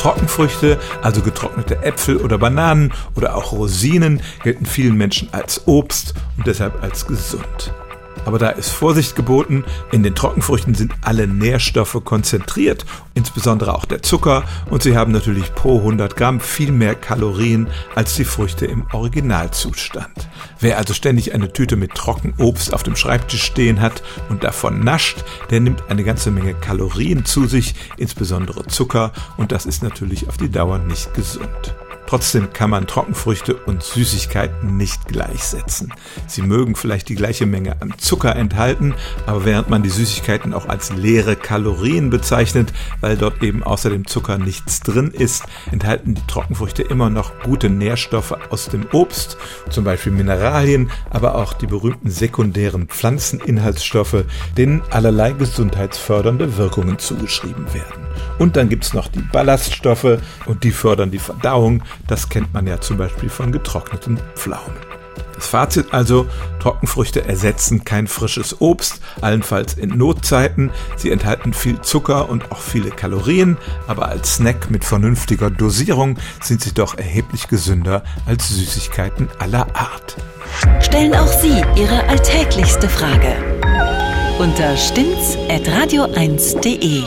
Trockenfrüchte, also getrocknete Äpfel oder Bananen oder auch Rosinen, gelten vielen Menschen als Obst und deshalb als gesund. Aber da ist Vorsicht geboten, in den Trockenfrüchten sind alle Nährstoffe konzentriert, insbesondere auch der Zucker, und sie haben natürlich pro 100 Gramm viel mehr Kalorien als die Früchte im Originalzustand. Wer also ständig eine Tüte mit Trockenobst auf dem Schreibtisch stehen hat und davon nascht, der nimmt eine ganze Menge Kalorien zu sich, insbesondere Zucker, und das ist natürlich auf die Dauer nicht gesund. Trotzdem kann man Trockenfrüchte und Süßigkeiten nicht gleichsetzen. Sie mögen vielleicht die gleiche Menge an Zucker enthalten, aber während man die Süßigkeiten auch als leere Kalorien bezeichnet, weil dort eben außer dem Zucker nichts drin ist, enthalten die Trockenfrüchte immer noch gute Nährstoffe aus dem Obst, zum Beispiel Mineralien, aber auch die berühmten sekundären Pflanzeninhaltsstoffe, denen allerlei gesundheitsfördernde Wirkungen zugeschrieben werden. Und dann gibt es noch die Ballaststoffe und die fördern die Verdauung. Das kennt man ja zum Beispiel von getrockneten Pflaumen. Das Fazit also, Trockenfrüchte ersetzen kein frisches Obst, allenfalls in Notzeiten. Sie enthalten viel Zucker und auch viele Kalorien, aber als Snack mit vernünftiger Dosierung sind sie doch erheblich gesünder als Süßigkeiten aller Art. Stellen auch Sie Ihre alltäglichste Frage unter stimmtz.radio1.de.